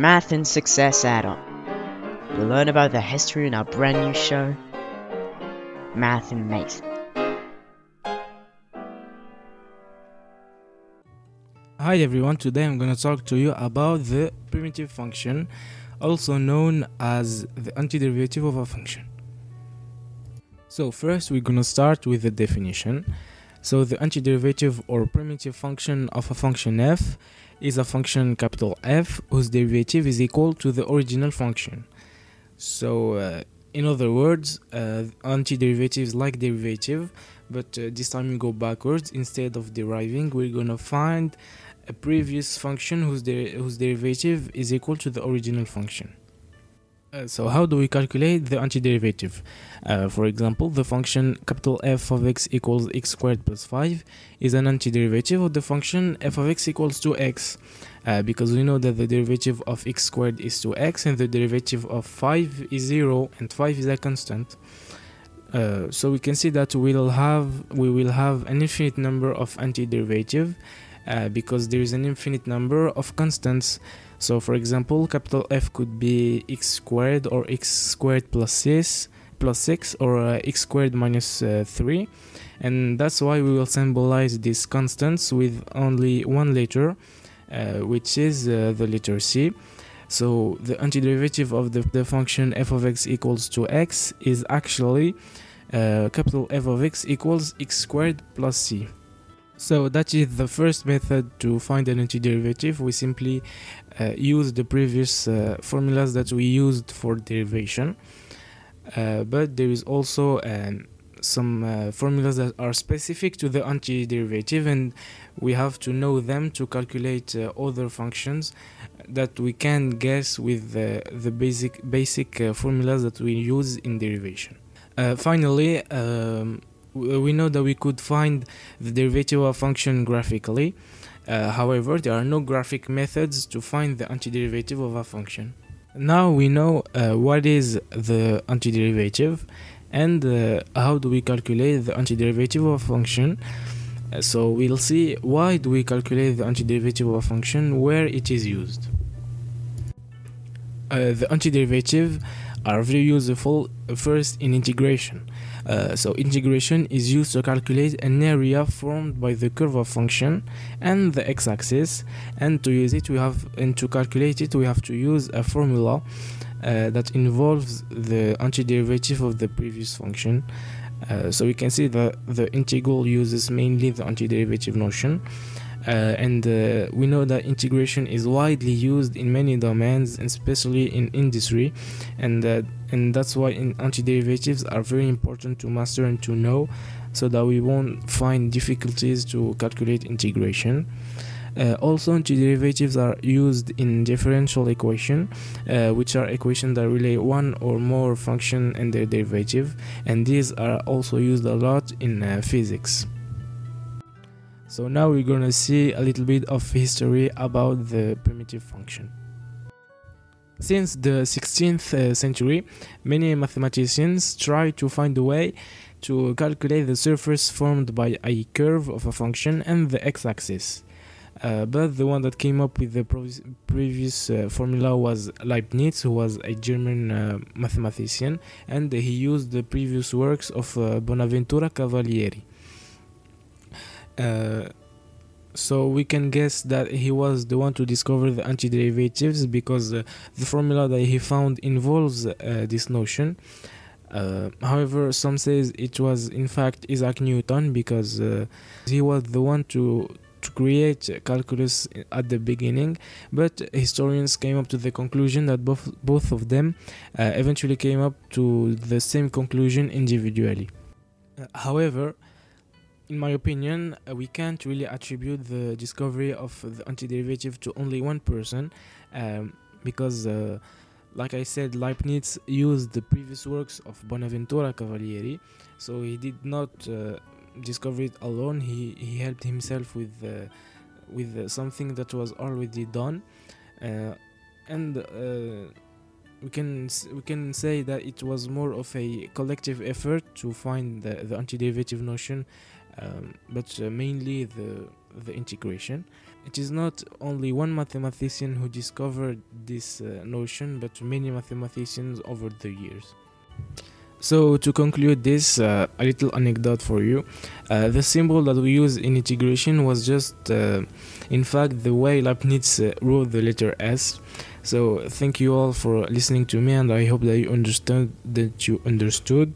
Math and Success add-on. You'll learn about the history in our brand new show, Math and Mason. Hi everyone, today I'm going to talk to you about the primitive function, also known as the antiderivative of a function. So first we're going to start with the definition. So the antiderivative or primitive function of a function f is a function capital F whose derivative is equal to the original function. So uh, in other words, uh, antiderivative is like derivative, but uh, this time we go backwards. Instead of deriving, we're gonna find a previous function whose, whose derivative is equal to the original function. Uh, so how do we calculate the antiderivative? Uh, for example, the function capital F of x equals x squared plus 5 is an antiderivative of the function f of x equals 2x uh, because we know that the derivative of x squared is 2x and the derivative of 5 is 0 and 5 is a constant. Uh, so we can see that we'll have we will have an infinite number of antiderivative uh, because there is an infinite number of constants. So for example, capital F could be x squared or x squared plus 6 plus 6 or uh, x squared minus, uh, 3 and that's why we will symbolize these constants with only one letter uh, which is uh, the letter C. So the antiderivative of the, the function f of x equals to x is actually uh, capital F of x equals x squared plus c so that is the first method to find an antiderivative. We simply uh, use the previous uh, formulas that we used for derivation. Uh, but there is also um, some uh, formulas that are specific to the antiderivative and we have to know them to calculate uh, other functions that we can guess with the basic basic uh, formulas that we use in derivation. finally, um, we know that we could find the derivative of a function graphically. Uh, however, there are no graphic methods to find the antiderivative of a function. Now we know uh, what is the antiderivative and uh, how do we calculate the antiderivative of a function. Uh, so we'll see why do we calculate the antiderivative of a function where it is used. Uh, the antiderivative are very useful first in integration. Uh, so integration is used to calculate an area formed by the curve of function and the x-axis. And to use it we have and to calculate it we have to use a formula uh, that involves the antiderivative of the previous function. Uh, so we can see that the integral uses mainly the antiderivative notion and uh, we know that integration is widely used in many domains, especially in industry, and uh, and that's why antiderivatives are very important to master and to know, so that we won't find difficulties to calculate integration. Uh, also, antiderivatives are used in differential equation, uh, which are equations that relate one or more function and their derivative, and these are also used a lot in uh, physics. So now we're gonna see a little bit of history about the primitive function. Since the 16th uh, century, many mathematicians tried to find a way to calculate the surface formed by a curve of a function and the x-axis. Uh, but the one that came up with the previous uh, formula was Leibniz, who was a German uh, mathematician, and he used the previous works of uh, Bonaventura Cavalieri. Uh, so we can guess that he was the one to discover the antiderivatives because uh, the formula that he found involves uh, this notion. Uh, however, some says it was in fact Isaac Newton because uh, he was the one to to create calculus at the beginning. But historians came up to the conclusion that both both of them uh, eventually came up to the same conclusion individually. however, in my opinion, uh, we can't really attribute the discovery of the antiderivative to only one person um, because, uh, like I said, Leibniz used the previous works of Bonaventura Cavalieri, so he did not uh, discover it alone. He, he helped himself with, uh, with uh, something that was already done. Uh, and we can we can say that it was more of a collective effort to find the, the antiderivative notion um, but uh, mainly the the integration it is not only one mathematician who discovered this uh, notion, but many mathematicians over the years. So to conclude this, uh, a little anecdote for you. Uh, the symbol that we use in integration was just, uh, in fact, the way Leibniz uh, wrote the letter S. So thank you all for listening to me, and I hope that you understand that you understood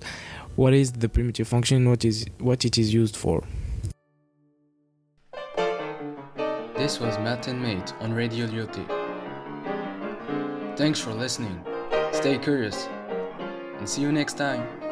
what is the primitive function, what is what it is used for. This was Math and Mate on Radio Lyoté. Thanks for listening. Stay curious and see you next time.